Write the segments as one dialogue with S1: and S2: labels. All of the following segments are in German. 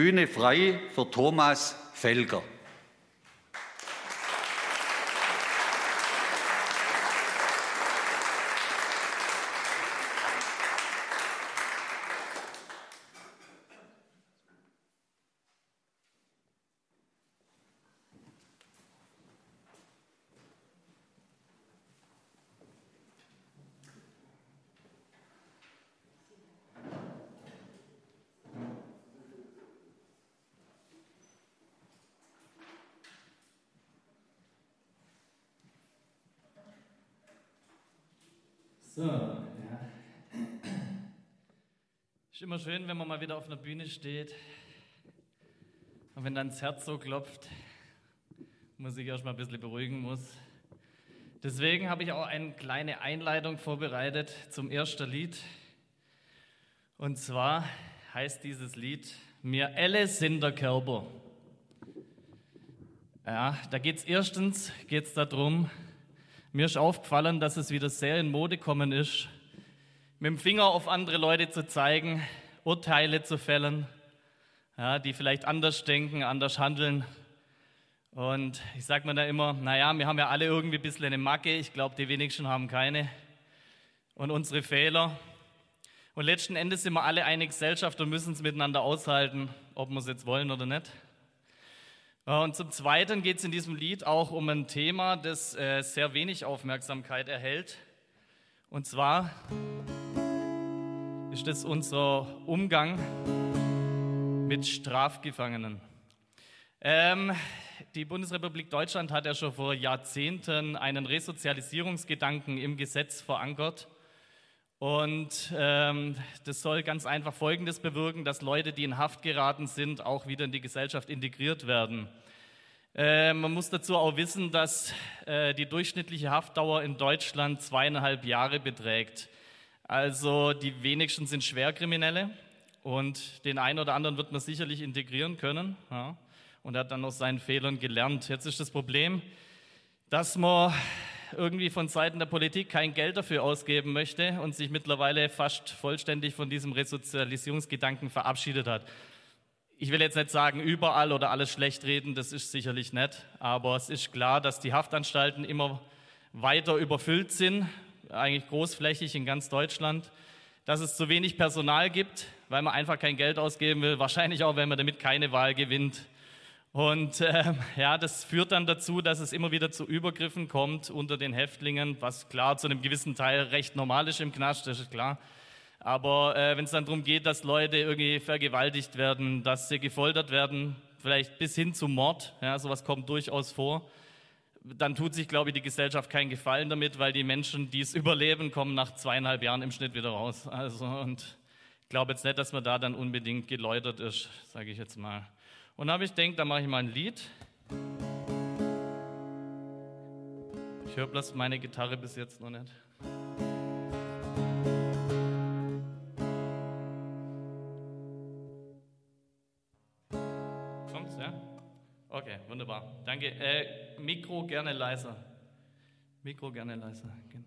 S1: Bühne frei für Thomas Felger.
S2: So, ja. Ist immer schön, wenn man mal wieder auf einer Bühne steht und wenn dann das Herz so klopft, man sich erst mal ein bisschen beruhigen muss. Deswegen habe ich auch eine kleine Einleitung vorbereitet zum ersten Lied. Und zwar heißt dieses Lied Mir alle sind der Körper. Ja, da geht es erstens geht's darum, mir ist aufgefallen, dass es wieder sehr in Mode gekommen ist, mit dem Finger auf andere Leute zu zeigen, Urteile zu fällen, ja, die vielleicht anders denken, anders handeln. Und ich sage mir da immer, naja, wir haben ja alle irgendwie ein bisschen eine Macke, ich glaube, die wenigsten haben keine. Und unsere Fehler. Und letzten Endes sind wir alle eine Gesellschaft und müssen es miteinander aushalten, ob wir es jetzt wollen oder nicht. Und zum Zweiten geht es in diesem Lied auch um ein Thema, das äh, sehr wenig Aufmerksamkeit erhält. Und zwar ist es unser Umgang mit Strafgefangenen. Ähm, die Bundesrepublik Deutschland hat ja schon vor Jahrzehnten einen Resozialisierungsgedanken im Gesetz verankert. Und ähm, das soll ganz einfach Folgendes bewirken, dass Leute, die in Haft geraten sind, auch wieder in die Gesellschaft integriert werden. Äh, man muss dazu auch wissen, dass äh, die durchschnittliche Haftdauer in Deutschland zweieinhalb Jahre beträgt. Also die wenigsten sind Schwerkriminelle und den einen oder anderen wird man sicherlich integrieren können. Ja, und er hat dann aus seinen Fehlern gelernt. Jetzt ist das Problem, dass man irgendwie von Seiten der Politik kein Geld dafür ausgeben möchte und sich mittlerweile fast vollständig von diesem Resozialisierungsgedanken verabschiedet hat. Ich will jetzt nicht sagen, überall oder alles schlecht reden, das ist sicherlich nicht, aber es ist klar, dass die Haftanstalten immer weiter überfüllt sind, eigentlich großflächig in ganz Deutschland, dass es zu wenig Personal gibt, weil man einfach kein Geld ausgeben will, wahrscheinlich auch, wenn man damit keine Wahl gewinnt. Und äh, ja, das führt dann dazu, dass es immer wieder zu Übergriffen kommt unter den Häftlingen, was klar zu einem gewissen Teil recht normal ist im Knast, das ist klar. Aber äh, wenn es dann darum geht, dass Leute irgendwie vergewaltigt werden, dass sie gefoltert werden, vielleicht bis hin zum Mord, ja, sowas kommt durchaus vor, dann tut sich, glaube ich, die Gesellschaft keinen Gefallen damit, weil die Menschen, die es überleben, kommen nach zweieinhalb Jahren im Schnitt wieder raus. Also, und ich glaube jetzt nicht, dass man da dann unbedingt geläutert ist, sage ich jetzt mal. Und dann habe ich gedacht, da mache ich mal ein Lied. Ich höre bloß meine Gitarre bis jetzt noch nicht. Wunderbar. Danke. Äh, Mikro gerne leiser. Mikro gerne leiser. Genau.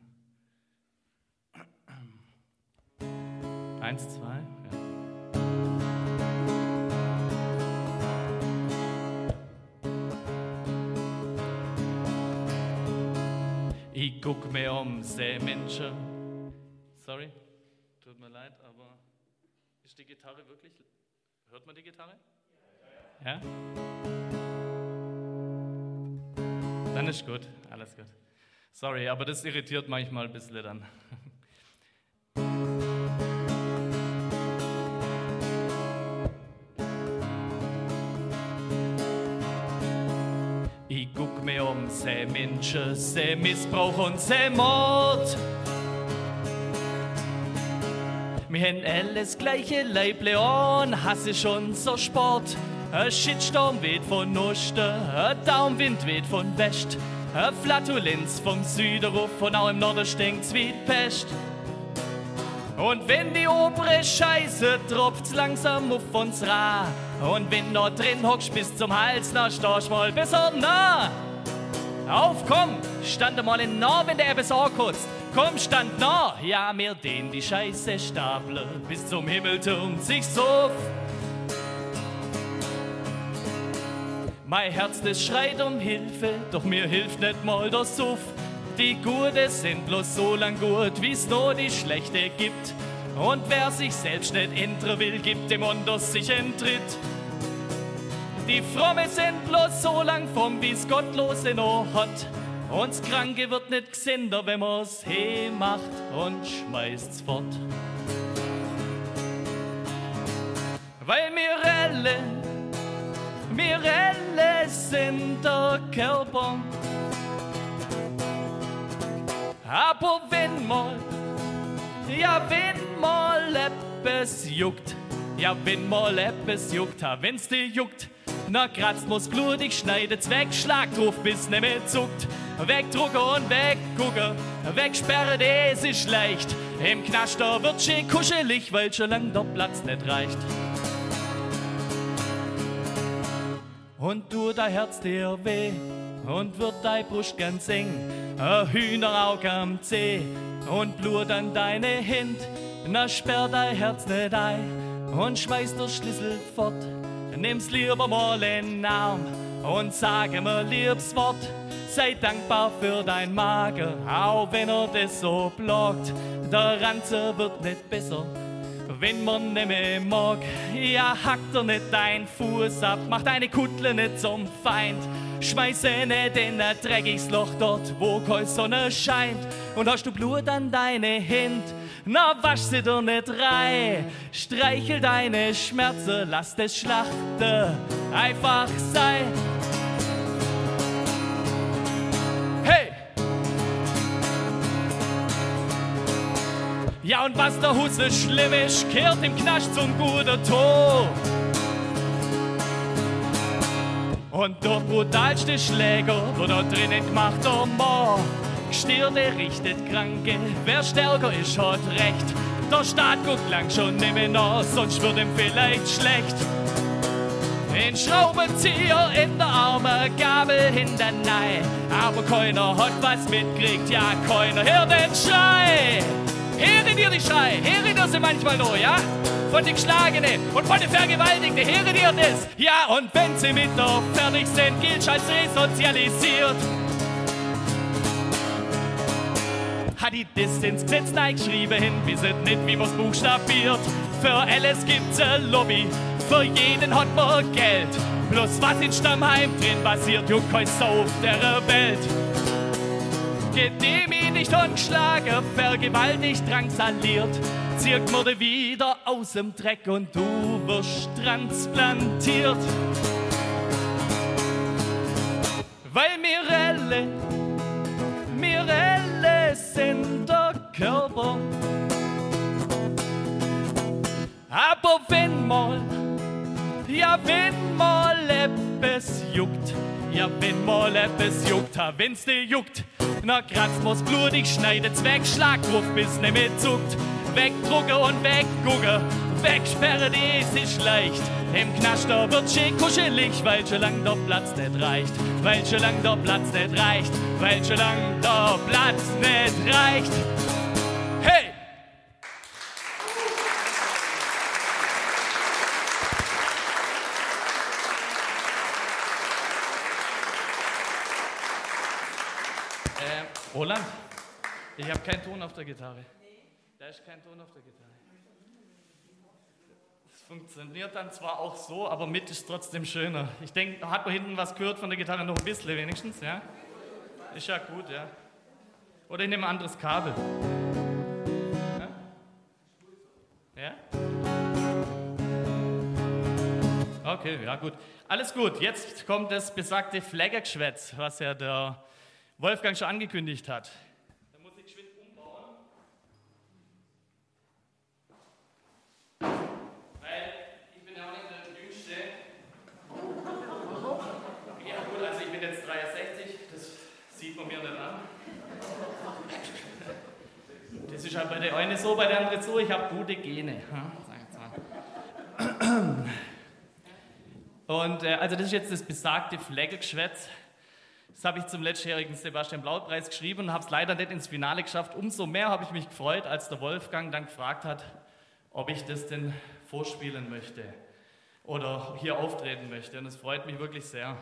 S2: Eins, zwei. Ja. Ich guck mir um, seh Menschen. Sorry, tut mir leid, aber ist die Gitarre wirklich. Hört man die Gitarre? Ja? Dann ist gut, alles gut. Sorry, aber das irritiert manchmal ein bisschen dann. Ich guck mir um, seh Menschen, seh Missbrauch und seh Mord. Wir haben alles gleiche Leible an, Hass ist unser Sport. Ein Shitstorm weht von Osten, ein Daumenwind weht von West. Ein Flatulenz vom Süden ruf und auch im Norden stinkt's wie Pest. Und wenn die obere Scheiße tropft langsam auf uns ra. Und wenn du drin hockst bis zum Hals, na stehst mal besser nah. Auf, komm, stand mal in nah, wenn der etwas ankotzt. Komm, stand nah, ja, mir den die Scheiße stapeln. Bis zum Himmel türmt sich so. Mein Herz, das schreit um Hilfe, doch mir hilft nicht mal der Suff. Die Gute sind bloß so lang gut, wie's nur die Schlechte gibt. Und wer sich selbst nicht ändern will, gibt dem anders sich Entritt. Die Fromme sind bloß so lang vom, wie's Gottlose noch hat. Uns Kranke wird nicht gesünder, wenn man's he macht und schmeißt's fort. Weil wir alle, wir alle sind der Körper. Aber wenn mal, ja wenn mal etwas juckt, ja wenn mal etwas juckt, wenn's dir juckt, na kratzt muss blutig, schneidet's weg, schlagt drauf, bis mehr zuckt. Wegdrucken und weggucken, wegsperren, das ist leicht. Im Knaster wird schön kuschelig, weil schon lang der Platz nicht reicht. Und tut dein Herz dir weh und wird dein Brust ganz eng, ein Hühnerauge am Zeh und Blut an deine Hände, na sperr dein Herz nicht ein und schmeiß der Schlüssel fort. Nimm's lieber mal in den Arm und sage mir liebes Wort. Sei dankbar für dein Magen, auch wenn er das so blockt. Der Ranze wird nicht besser, wenn man nicht mehr mag. Ja, hackt er nicht dein Fuß ab, mach deine Kuttle nicht zum Feind. Schmeiße nicht in ein dreckiges Loch dort, wo keine Sonne scheint. Und hast du Blut an deine Hände, na wasch sie doch nicht rein. Streichel deine Schmerzen, lass das Schlachten einfach sein. Ja, und was der Husse schlimm ist, kehrt im Knast zum guten Ton. Und der brutalste Schläger wird da drinnen gemacht, oh Mann. Gestirne richtet Kranke, wer stärker ist, hat recht. Der Staat guckt lang schon nicht mehr nach, sonst wird ihm vielleicht schlecht. Den Schraubenzieher in der Arme, Gabel hinter Nei. Aber keiner hat was mitkriegt, ja, keiner hört den Schrei. Hören dir die Schrei, hören dir sie manchmal nur, ja? Von den Geschlagenen und von den Vergewaltigten, hören dir das? Ja, und wenn sie mit der fertig sind, gilt als resozialisiert. Hat die das ins Gesetz geschrieben hin, wissen nicht, wie man's buchstabiert. Für alles gibt's ein Lobby, für jeden hat man Geld. Bloß was in Stammheim drin passiert, juckt kein Sau auf der Welt. Gedemütigt und geschlagen, vergewaltigt, drangsaliert, zirkt Morde wieder aus dem Dreck und du wirst transplantiert. Weil wir alle sind der Körper. Aber wenn mal, ja wenn mal etwas juckt, ja wenn mal etwas juckt, wenn's dir juckt, na kratzt muss blutig, schneidet's weg, schlagt drauf, bis ne mehr zuckt. Wegdrucken und weggucken, wegsperren, das ist leicht. Im Knaster wird schön kuschelig, weil schon lang der Platz nicht reicht. Weil schon lang der Platz nicht reicht, weil schon lang der Platz nicht reicht. Hey! Ähm, Roland, ich habe keinen Ton auf der Gitarre. Da ist kein Ton auf der Gitarre. Es funktioniert dann zwar auch so, aber mit ist trotzdem schöner. Ich denke, hat man hinten was gehört von der Gitarre noch ein bisschen wenigstens, ja? Ist ja gut, ja. Oder ich nehme ein anderes Kabel. Ja? ja? Okay, ja gut. Alles gut. Jetzt kommt das besagte Flaggergeschwätz, was ja der Wolfgang schon angekündigt hat. Da muss ich geschwind umbauen. Weil ich bin ja auch nicht der Jüngste. Ja gut, also ich bin jetzt 63, das sieht man mir nicht an. Das ist halt bei der eine so, bei der andere so. Ich habe gute Gene. Und äh, also das ist jetzt das besagte Flaggelgeschwätz. Das habe ich zum letztjährigen Sebastian Blaut-Preis geschrieben und habe es leider nicht ins Finale geschafft. Umso mehr habe ich mich gefreut, als der Wolfgang dann gefragt hat, ob ich das denn vorspielen möchte oder hier auftreten möchte. Und es freut mich wirklich sehr.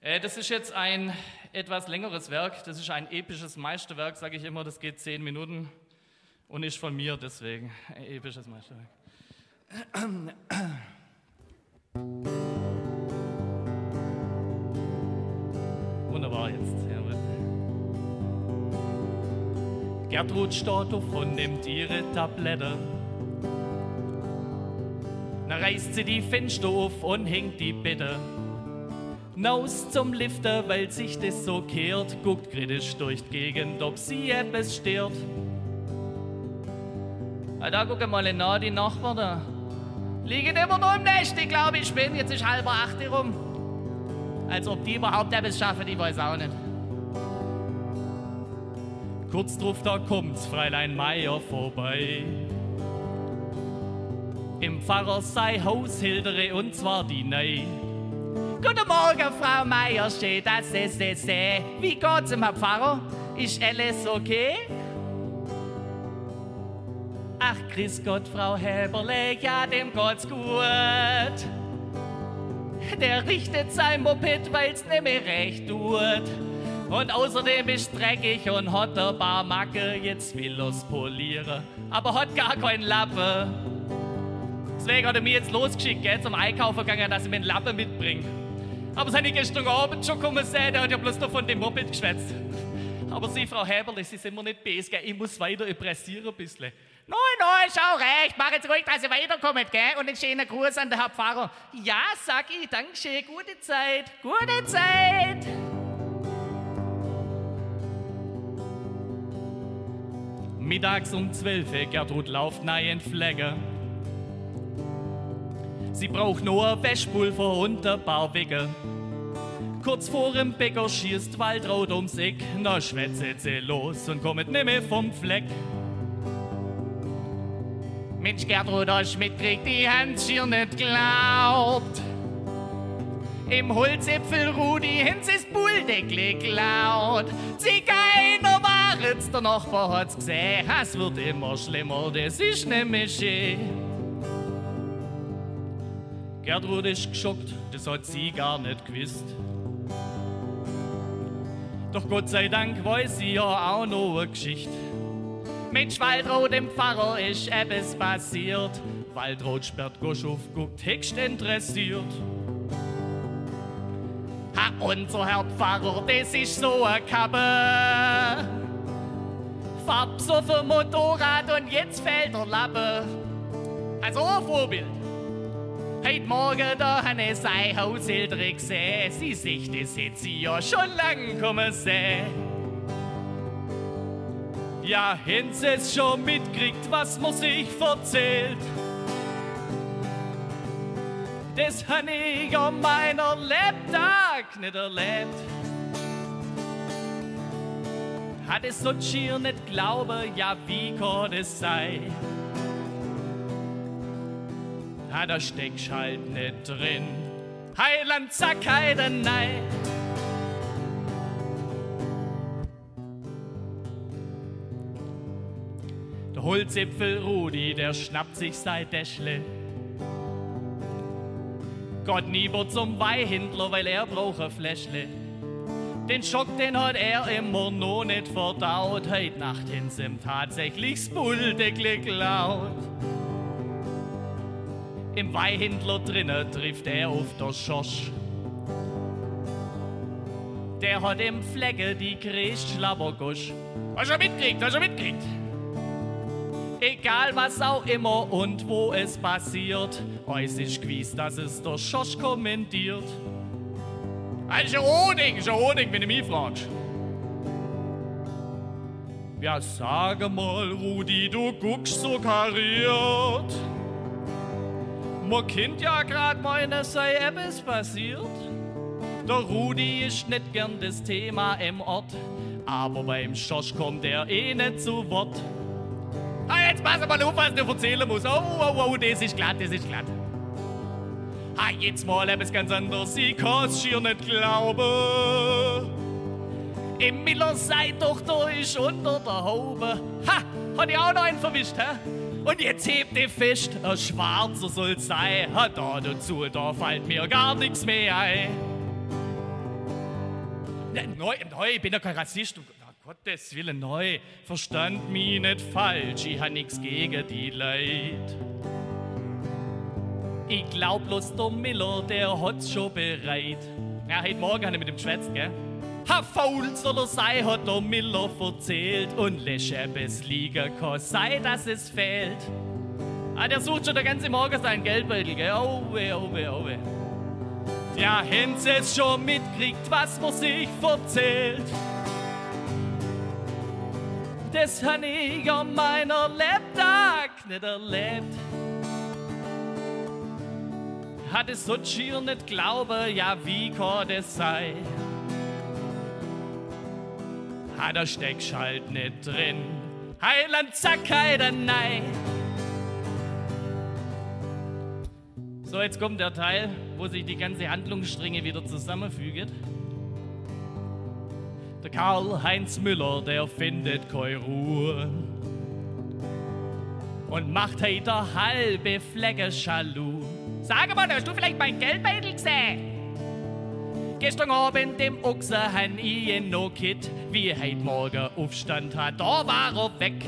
S2: Äh, das ist jetzt ein etwas längeres Werk. Das ist ein episches Meisterwerk, sage ich immer. Das geht zehn Minuten und ist von mir deswegen ein episches Meisterwerk. Wunderbar jetzt. Jawohl. Gertrud steht auf und nimmt ihre Tablette. Dann reißt sie die Fenster auf und hängt die Bitte. Naus zum Lifter, weil sich das so kehrt, guckt kritisch durch die Gegend, ob sie etwas stört. Ah, da guck mal nach, die Nachbarn da. Liegen immer noch im Nest, ich glaube, ich bin, jetzt ist halber acht rum. Als ob die überhaupt etwas schaffen, ich weiß auch nicht. Kurz drauf, da kommt's Fräulein Meier vorbei. Im Pfarrer sei Haushildere und zwar die Nei. Guten Morgen, Frau Meier, steht das ist es. Wie geht's im Herr Pfarrer? Ist alles okay? Ach, grüß Gott, Frau Heberle, ja, dem geht's gut. Der richtet sein Moped, weil's nicht mehr recht tut. Und außerdem ist dreckig und hat paar Macke, jetzt will er's polieren, aber hat gar keinen Lappe. Deswegen hat er mich jetzt losgeschickt, gell, zum Einkaufen gegangen, dass ich mir einen Lappen mitbringe. Aber seine gestern Abend schon kommen sehen, der hat ja bloß noch von dem Moped geschwätzt. Aber Sie, Frau Heberle, Sie sind mir nicht bes, gell? Ich muss weiter pressieren ein bisschen. Nein, nein, schau recht. Mach jetzt ruhig, dass ihr weiterkommt, gell? Und einen schönen Gruß an den Herr Pfarrer. Ja, sag ich, Dankeschön, gute Zeit, gute Zeit. Mittags um 12 Uhr, Gertrud lauft nahe in Pflege. Sie braucht nur Wäschpulver und ein paar Wickel. Kurz vor dem Bäcker schießt Waldraut ums Eck, na schwätzet sie los und kommt nimmer vom Fleck. Mensch, Gertrud, hast mitkriegt, die Hans hier nicht glaubt. Im Holzäpfel Rudi Hinz ist Bulldeckel geklaut. Sie keiner waren's, der Nachbar hat's gesehen. Es wird immer schlimmer, das ist nämlich schön. Gertrud ist geschockt, das hat sie gar nicht gewusst. Doch Gott sei Dank weiß sie ja auch noch eine Geschichte. Mensch, Waldraut, dem Pfarrer ist etwas passiert. Waldraut sperrt Gosch auf, guckt höchst interessiert. Ha, unser Herr Pfarrer, das ist so eine Kappe. Fahrt so für Motorrad und jetzt fällt der Lappe. Also ein Vorbild. Heute Morgen da han ich sein Haushilfe gesehen. Sie sich das sie ja schon lang kommen sehen. Ja, Hinz es schon mitkriegt, was man sich verzählt. Das han ich an meiner Lebtag nicht erlebt. Hat es so schier nicht glauben, ja, wie kann es sein? Ha, da steckst halt nicht drin. Heiland, sag heiden, nein. Der Holzäpfel Rudi, der schnappt sich sein Däschle. Gott nieber zum Weihhändler, weil er braucht ein Fläschle. Den Schock, den hat er immer noch nicht verdaut. Heut Nacht hin's ihm tatsächlich das Bulldeckel geklaut. Im Weihhändler drinnen trifft er auf der Schosch. Der hat im Flecke die Schlabbergusch. Hast du mitkriegt, hast du mitkriegt? Egal was auch immer und wo es passiert, es ist gewiss, dass es der Schosch kommentiert. Also ein Honig, wenn du mich fragst. Ja, sage mal, Rudi, du guckst so kariert. Man kennt ja grad meine, sei etwas passiert. Der Rudi ist nicht gern das Thema im Ort, aber beim Schosch kommt er eh nicht zu Wort. Ah, jetzt pass mal auf, was du erzählen musst. Oh, oh, oh, das ist glatt, das ist glatt. Ah, jetzt mal etwas ganz anderes, ich kann's schier nicht glauben. Im Miller sei doch da ist unter der Haube. Ha, hat ich auch noch einen verwischt, hä? Und jetzt hebt ihr fest, ein Schwarzer soll's sein. Ha, da dazu, da fällt mir gar nichts mehr ein. Ne, neu, neu, ich bin ja kein Rassist. Gottes Willen, neu. Verstand mich nicht falsch, ich hab nix gegen die Leid. Ich glaub bloß der Miller, der hat's schon bereit. Ja, heute Morgen hat er mit dem geschwätzt, gell? Ha, faul soll er sein, hat der Miller erzählt. Und lässt es liegen kann, sei, dass es fehlt. Ah, der sucht schon den ganzen Morgen seinen Geldbeutel, gell? Oh weh, oh weh, oh weh. Ja, haben sie es schon mitkriegt, was man sich erzählt. Das hab ich an meiner Lebtag nicht erlebt. Hat es so schier nicht glauben, ja, wie kann das sein? Ha, da steckst halt nicht drin. Heiland, zack, heider, nein. So, jetzt kommt der Teil, wo sich die ganze Handlungsstränge wieder zusammenfügen. Der Karl-Heinz Müller, der findet keine Ruhe und macht heute halbe Flecke Schalu. Sag mal, hast du vielleicht mein Geldbeutel gesehen? Gestern Abend dem Ochse han ich noch Kit, wie heute Morgen Aufstand hat, da war er weg.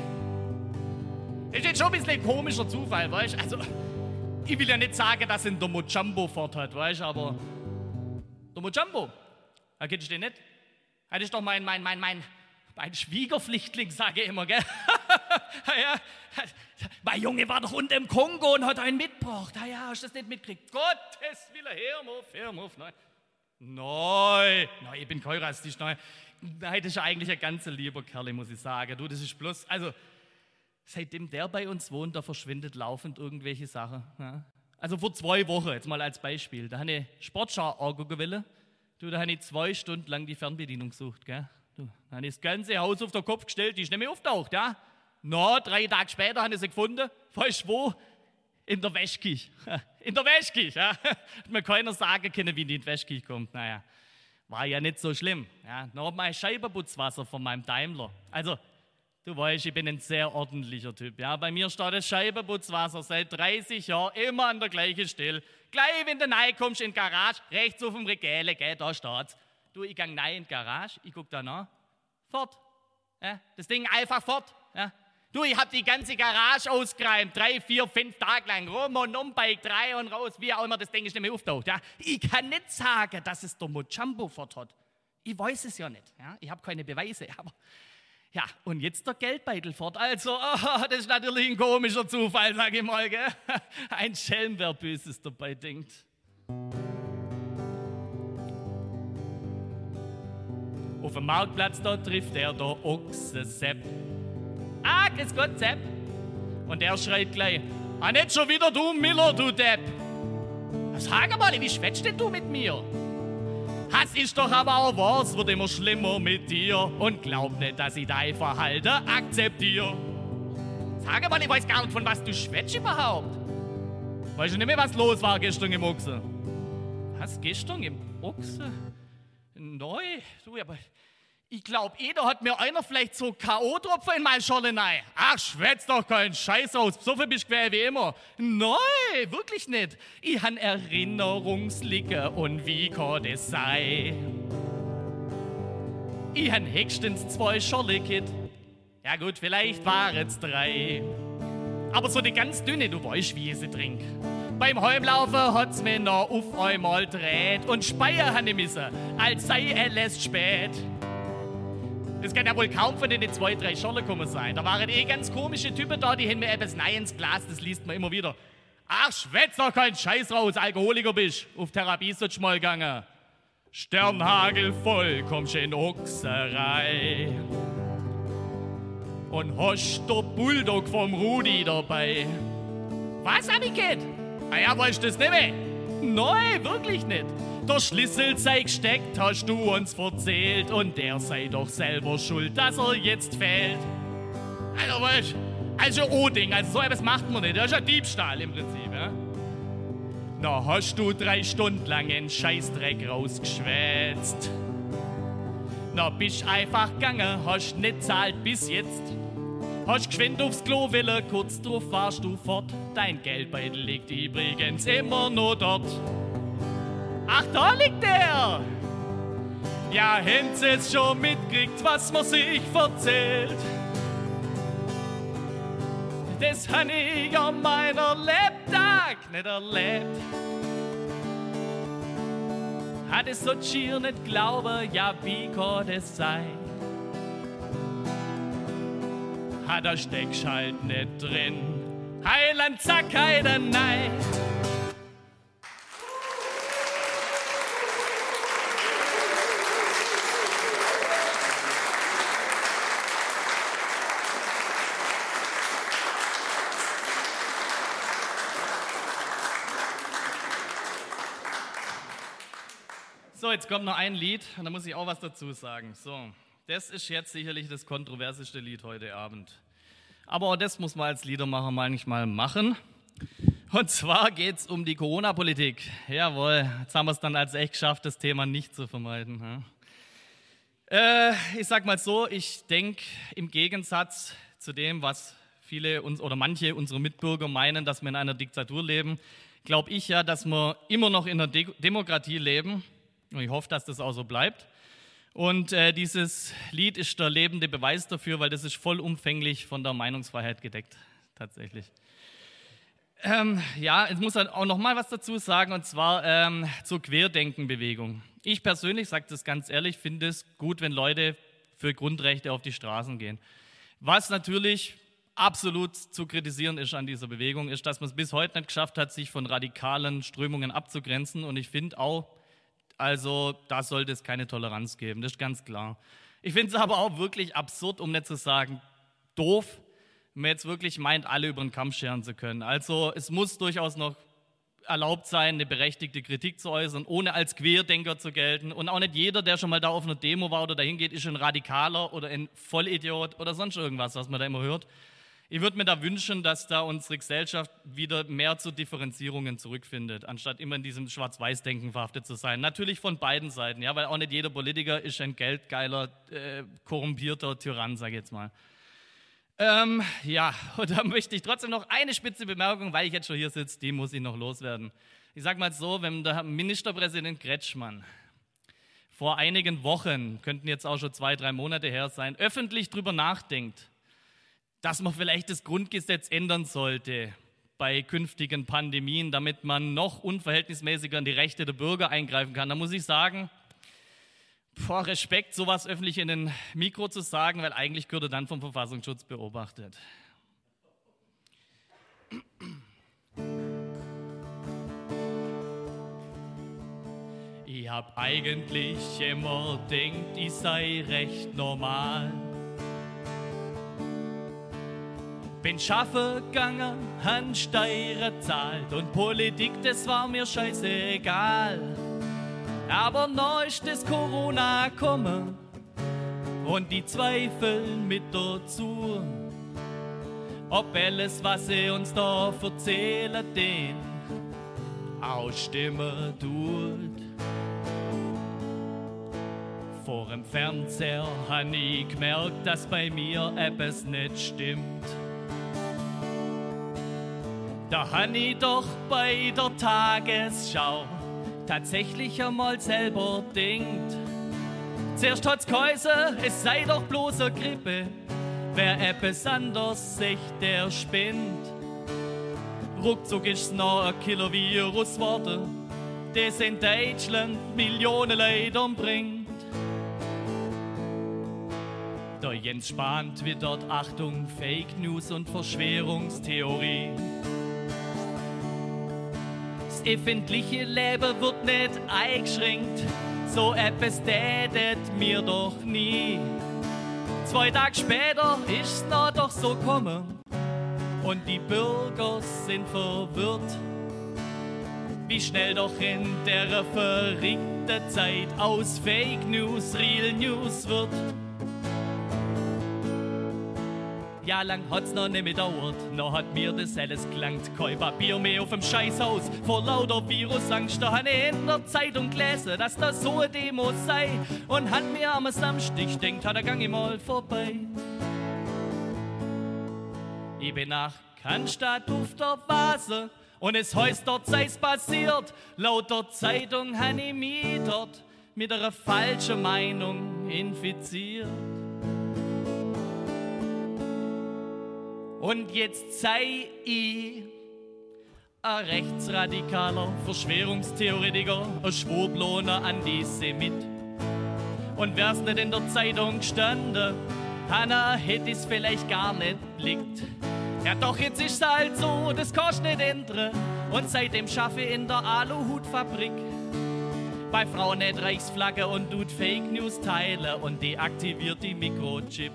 S2: Ist jetzt schon ein bisschen komischer Zufall, weißt? Also, ich will ja nicht sagen, dass ihn der Mojambo fort hat, weißt du, aber der Mojambo, da kennst du den nicht? Das ist doch mein, mein, mein, mein, mein Schwiegerpflichtling, sage ich immer, gell? ja, mein Junge war doch unten im Kongo und hat einen mitgebracht. Ah ja, hast du das nicht mitgekriegt? Gottes Willen, Hermhof, Hermhof, nein. Nein, nein, ich bin kein rassistisch, nein. Nein, das ist eigentlich ein ganz lieber Kerl, muss ich sagen. Du, das ist bloß, also, seitdem der bei uns wohnt, da verschwindet laufend irgendwelche Sachen. Ja. Also vor zwei Wochen, jetzt mal als Beispiel, da habe ich Sportschau gewillt. Du, da habe ich zwei Stunden lang die Fernbedienung gesucht, gell? Du, da habe ich das ganze Haus auf den Kopf gestellt, die ist nicht mehr auftaucht, ja? Na, drei Tage später habe ich sie gefunden. Weißt du wo? In der Wäschküche. In der Wäschküche, ja. Hat mir keiner sagen können, wie die in die Wäschküche kommt. Naja, war ja nicht so schlimm. Ja, noch mein Scheibenputzwasser von meinem Daimler. Also, du weißt, ich bin ein sehr ordentlicher Typ. Ja, bei mir steht das Scheibenputzwasser seit 30 Jahren immer an der gleichen Stelle. Gleich, wenn du rein kommst in die Garage, rechts auf dem Regal, gell, da steht's. Du, ich gang rein in die Garage, ich guck da nach, fort. Ja, das Ding einfach fort. Ja, Du, ich habe die ganze Garage ausgeräumt, drei, vier, fünf Tage lang, rum und um, bei drei und raus, wie auch immer das Ding ist nicht mehr auftaucht. Ja? Ich kann nicht sagen, dass es der Mojambo fort hat. Ich weiß es ja nicht. Ja? Ich habe keine Beweise, aber ja, und jetzt der Geldbeutel fort. Also, oh, das ist natürlich ein komischer Zufall, sage ich mal. Gell? Ein Schelm, wer Böses dabei denkt. Auf dem Marktplatz, da trifft er der Ochse Sepp. Ah, grüß Gott, Sepp. Und er schreit gleich, ah, nicht schon wieder du, Miller, du Depp. Sag mal, wie schwätzt denn du mit mir? Hass ist doch aber auch was, wird immer schlimmer mit dir. Und glaub nicht, dass ich dein Verhalten akzeptiere. Sag mal, ich weiß gar nicht, von was du schwätzt überhaupt. Weißt du nicht mehr, was los war gestern im Ochse? Was, gestern im Ochse? Neu? Du, aber ich glaube, jeder hat mir einer vielleicht so K.O.-Tropfen in meine Scholle rein. Ach, schwätz doch keinen Scheiß aus. So viel bist du wie immer. Nein, wirklich nicht. Ich han Erinnerungslicke und wie kann das sein? Ich han höchstens zwei Scholle, Kid. Ja gut, vielleicht waren es drei. Aber so die ganz dünne, du weißt, wie ich sie trink. Beim Heimlaufen hat's mir noch auf einmal dreht und Speier han ich müssen, als sei es spät. Das kann ja wohl kaum von den zwei, drei Scholle kommen sein. Da waren eh ganz komische Typen da, die haben mir etwas Nein ins Glas, das liest man immer wieder. Ach, schwätz doch keinen Scheiß raus, Alkoholiker bist. Auf Therapie sollst du mal gegangen. Sternhagel voll, kommst in Ochserei. Und hast der Bulldog vom Rudi dabei. Was, Amiket? Ah ja, weißt du das nicht mehr? Nein, wirklich nicht. Der Schlüssel sei gesteckt, hast du uns verzählt. Und der sei doch selber schuld, dass er jetzt fehlt. Also, weißt also O-Ding, also so etwas macht man nicht. Das ist ja Diebstahl im Prinzip, ja? Na, hast du drei Stunden lang einen Scheißdreck rausgeschwätzt. Na, bist einfach gegangen, hast nicht zahlt bis jetzt. Hast geschwind aufs Klo willen, kurz drauf warst du fort. Dein Geldbeutel liegt übrigens immer nur dort. Ach, da liegt der! Ja, Sie jetzt schon mitgekriegt, was man sich erzählt? Das habe ich an meiner Lebtag nicht erlebt. Hat es so schier nicht glauben, ja, wie kann das sein? Hat der Steckschalt nicht drin, Heiland, zack, Heiden, nein. So, jetzt kommt noch ein Lied und da muss ich auch was dazu sagen. So, das ist jetzt sicherlich das kontroverseste Lied heute Abend. Aber auch das muss man als Liedermacher manchmal machen. Und zwar geht es um die Corona-Politik. Jawohl, jetzt haben wir es dann als echt geschafft, das Thema nicht zu vermeiden. Äh, ich sag mal so, ich denke im Gegensatz zu dem, was viele uns oder manche unserer Mitbürger meinen, dass wir in einer Diktatur leben, glaube ich ja, dass wir immer noch in einer De Demokratie leben und ich hoffe, dass das auch so bleibt. Und äh, dieses Lied ist der lebende Beweis dafür, weil das ist vollumfänglich von der Meinungsfreiheit gedeckt, tatsächlich. Ähm, ja, ich muss halt auch noch mal was dazu sagen, und zwar ähm, zur Querdenkenbewegung. Ich persönlich, sage das ganz ehrlich, finde es gut, wenn Leute für Grundrechte auf die Straßen gehen. Was natürlich absolut zu kritisieren ist an dieser Bewegung, ist, dass man es bis heute nicht geschafft hat, sich von radikalen Strömungen abzugrenzen. Und ich finde auch, also da sollte es keine Toleranz geben, das ist ganz klar. Ich finde es aber auch wirklich absurd, um nicht zu sagen doof, wenn man jetzt wirklich meint, alle über den Kamm scheren zu können. Also es muss durchaus noch erlaubt sein, eine berechtigte Kritik zu äußern, ohne als Querdenker zu gelten. Und auch nicht jeder, der schon mal da auf einer Demo war oder dahin geht, ist ein Radikaler oder ein Vollidiot oder sonst irgendwas, was man da immer hört. Ich würde mir da wünschen, dass da unsere Gesellschaft wieder mehr zu Differenzierungen zurückfindet, anstatt immer in diesem Schwarz-Weiß-Denken verhaftet zu sein. Natürlich von beiden Seiten, ja, weil auch nicht jeder Politiker ist ein geldgeiler, äh, korrumpierter Tyrann, sage ich jetzt mal. Ähm, ja, und da möchte ich trotzdem noch eine spitze Bemerkung, weil ich jetzt schon hier sitze, die muss ich noch loswerden. Ich sage mal so, wenn der Ministerpräsident Kretschmann vor einigen Wochen, könnten jetzt auch schon zwei, drei Monate her sein, öffentlich darüber nachdenkt, dass man vielleicht das Grundgesetz ändern sollte bei künftigen Pandemien, damit man noch unverhältnismäßiger in die Rechte der Bürger eingreifen kann. Da muss ich sagen, vor Respekt, sowas öffentlich in den Mikro zu sagen, weil eigentlich gehört er dann vom Verfassungsschutz beobachtet. Ich hab eigentlich immer denkt, ich sei recht normal. Bin schaffe gegangen, han Steuer zahlt und Politik, das war mir scheißegal. Aber neu ist das Corona komme und die Zweifel mit dazu. Ob alles, was sie uns da erzählen, den ausstimmen tut. Vor dem Fernseher han ich gemerkt, dass bei mir etwas nicht stimmt. Da han ich doch bei der Tagesschau tatsächlich einmal selber denkt. Zuerst hat's geheißen, es sei doch bloß eine Grippe. Wer etwas anders sich der spinnt. Ruckzuck ist's noch ein Killer-Virus worden, das in Deutschland Millionen Leute umbringt. Der Jens Spahn twittert Achtung, Fake News und Verschwörungstheorie öffentliche Leben wird nicht eingeschränkt. So etwas tätet mir doch nie. Zwei Tage später ist noch doch so kommen und die Bürger sind verwirrt. Wie schnell doch in der verrückten Zeit aus Fake News Real News wird. Jahr lang hat's noch nicht mehr dauert, noch hat mir das alles gelangt. Kein Papier mehr auf dem Scheißhaus, vor lauter Virusangst. Da han ich in der Zeitung gelesen, dass das so eine Demo sei. Und hat mir am Samstag denkt, hat er gang ich mal vorbei. Ich bin nach Cannstatt auf der Vase und es heißt dort sei's passiert. Laut der Zeitung han ich mich dort mit einer falschen Meinung infiziert. Und jetzt sei ich ein rechtsradikaler Verschwörungstheoretiker, ein Schwurbloner Antisemit. Und wär's nicht in der Zeitung gestanden, Hanna hätte es vielleicht gar nicht blickt. Ja doch, jetzt ist es halt so, das kostet nicht ändern. Und seitdem schaffe ich in der Aluhutfabrik. Bei Frauen nicht Reichsflagge und tut Fake News teile und deaktiviert die Mikrochip.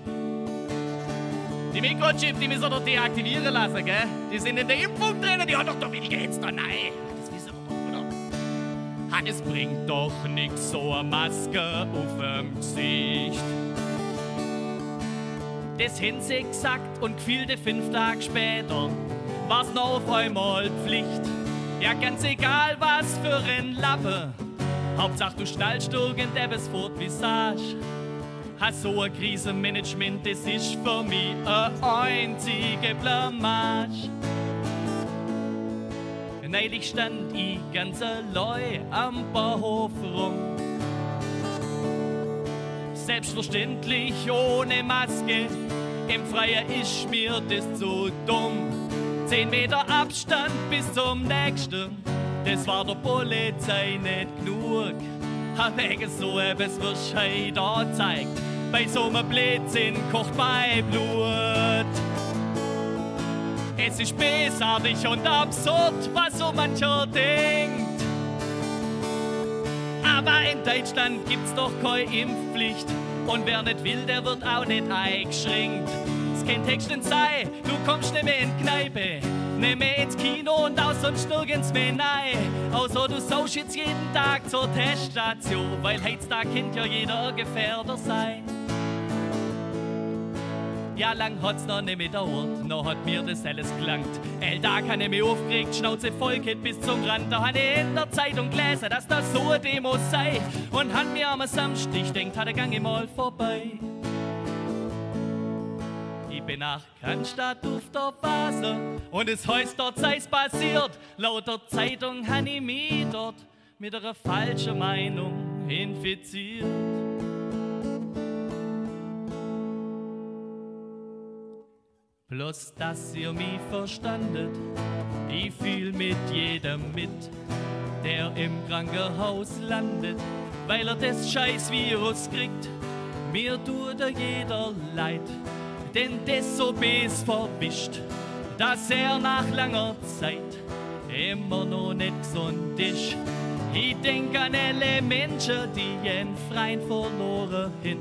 S2: Die Mikrochip, die müssen wir doch deaktivieren lassen, gell? Die sind in der Impfung drin, die hat doch der Bill Gates da, nein. Das wissen wir doch, oder? Ha, es bringt doch nix, so eine Maske auf dem Gesicht. Das haben gesagt und gefühlte fünf Tage später war's noch auf einmal Pflicht. Ja, ganz egal was für ein Lappe, Hauptsache du schnallst irgendetwas fort Visage. Hast so ein Krisenmanagement, das ist für mich eine einzige Blamage. Neulich stand ich ganz allein am Bahnhof rum. Selbstverständlich ohne Maske, im Freien ist mir das zu dumm. Zehn Meter Abstand bis zum nächsten, das war der Polizei nicht genug. Wegen so etwas wirst du da zeigt, bei so einem Blödsinn kocht mein Blut. Es ist bösartig und absurd, was so mancher denkt. Aber in Deutschland gibt's doch keine Impfpflicht. Und wer nicht will, der wird auch nicht eingeschränkt. Es kann Texten sei, du kommst nicht mehr in die Kneipe, nicht mehr ins Kino und auch sonst nirgends mehr nein. Außer du saust jetzt jeden Tag zur Teststation, weil heutzutage kennt ja jeder Gefährder sein. Ja, lang hat's noch nicht gedauert, noch hat mir das alles gelangt. El da kann ich mich aufgeregt, Schnauze voll geht bis zum Rand. Da han ich in der Zeitung gelesen, dass das so eine Demo sei. Und han mir am Samstag denkt, hat der Gang mal vorbei. Ich bin nach Cannstatt auf der Phase und es heißt dort sei's passiert. Laut der Zeitung han ich mich dort mit einer falschen Meinung infiziert. Bloß, dass ihr mich verstandet, ich fühl mit jedem mit, der im Krankenhaus landet, weil er das scheiß Virus kriegt. Mir tut er jeder leid, denn das so bes verwischt, dass er nach langer Zeit immer noch nicht gesund ist. Ich denk an alle Menschen, die ihren Freien verloren hin.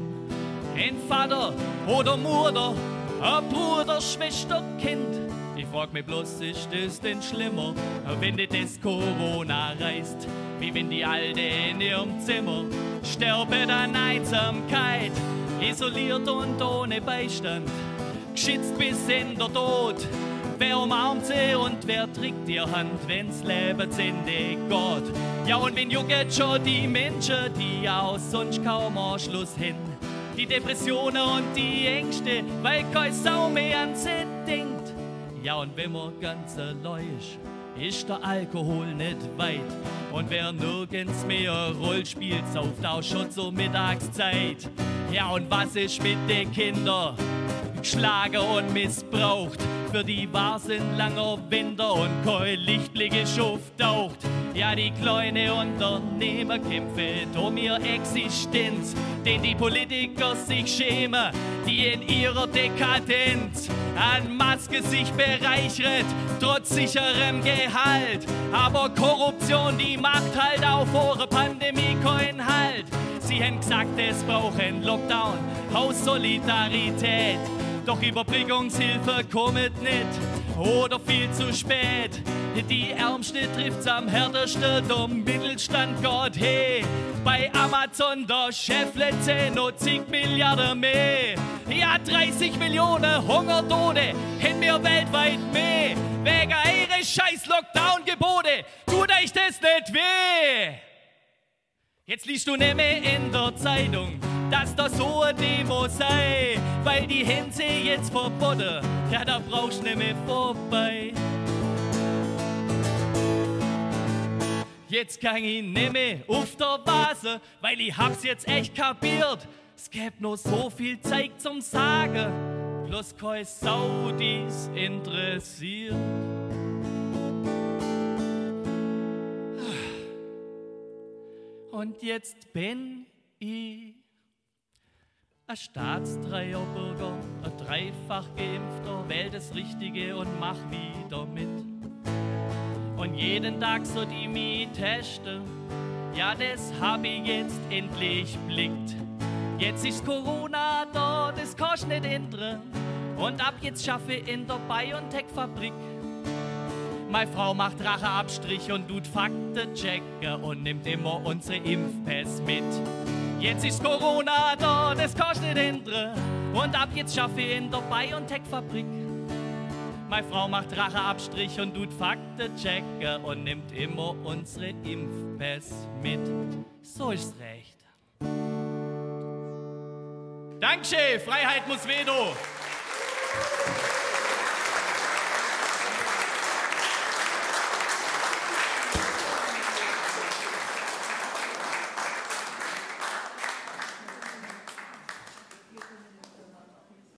S2: Ein Vater oder Mutter, ein Bruder, Schwester, Kind. Ich frag mich bloß, ist das denn schlimmer, wenn dir das Corona reißt? Wie wenn die Alte in ihrem Zimmer sterben an Einsamkeit, isoliert und ohne Beistand, geschützt bis in der Tod. Wer umarmt sie und wer trägt ihr Hand, wenn's Leben Ende geht? Ja, und wen juckt schon die Menschen, die auch sonst kaum Anschluss hin? Die Depressionen und die Ängste, weil kein Sau mehr an sie denkt. Ja, und wenn man ganz allein ist, ist der Alkohol nicht weit. Und wer nirgends mehr Rolle spielt, sauft auch schon zur Mittagszeit. Ja, und was ist mit den Kindern? Geschlagen und missbraucht. Für die war's ein langer Winter und kein Schuft taucht. Ja, die kleine Unternehmer kämpfen um ihr Existenz, den die Politiker sich schämen, die in ihrer Dekadenz an Maske sich bereichert, trotz sicherem Gehalt. Aber Korruption, die macht halt auf eure Pandemie keinen Halt. Sie haben gesagt, es brauchen Lockdown, Haussolidarität. Doch Überbrückungshilfe kommt nicht oder viel zu spät. Die Ärmste trifft's am härtesten, der Mittelstand geht hey. Bei Amazon der Chef letzte noch zig Milliarden mehr. Ja, 30 Millionen Hungertote haben wir weltweit mehr. Wegen eure scheiß Lockdown-Gebote tut euch das nicht weh. Jetzt liest du nicht mehr in der Zeitung, dass das so eine Demo sei, weil die Hänse jetzt verboten, ja, da brauchst du nicht mehr vorbei. Jetzt kann ich nehme auf der Vase, weil ich hab's jetzt echt kapiert. Es gäb nur so viel Zeit zum Sagen, bloß kein Sau dies interessiert. Und jetzt bin ich ein Staatsträgerbürger, ein dreifach geimpfter, wähl das Richtige und mach wieder mit. Und jeden Tag so die mich testen, ja, das hab ich jetzt endlich blickt. Jetzt ist Corona da, das kannst nicht ändern. Und ab jetzt schaffe ich in der BioNTech-Fabrik. Meine Frau macht Racheabstrich und tut Fakten checken und nimmt immer unsere Impfpass mit. Jetzt ist Corona da, das nicht ändern. Und ab jetzt schaffe ich in der BioNTech-Fabrik. Meine Frau macht Racheabstrich und tut Fakten checken und nimmt immer unsere Impfpass mit. So ist's recht. Dankeschön, Freiheit muss Vedo.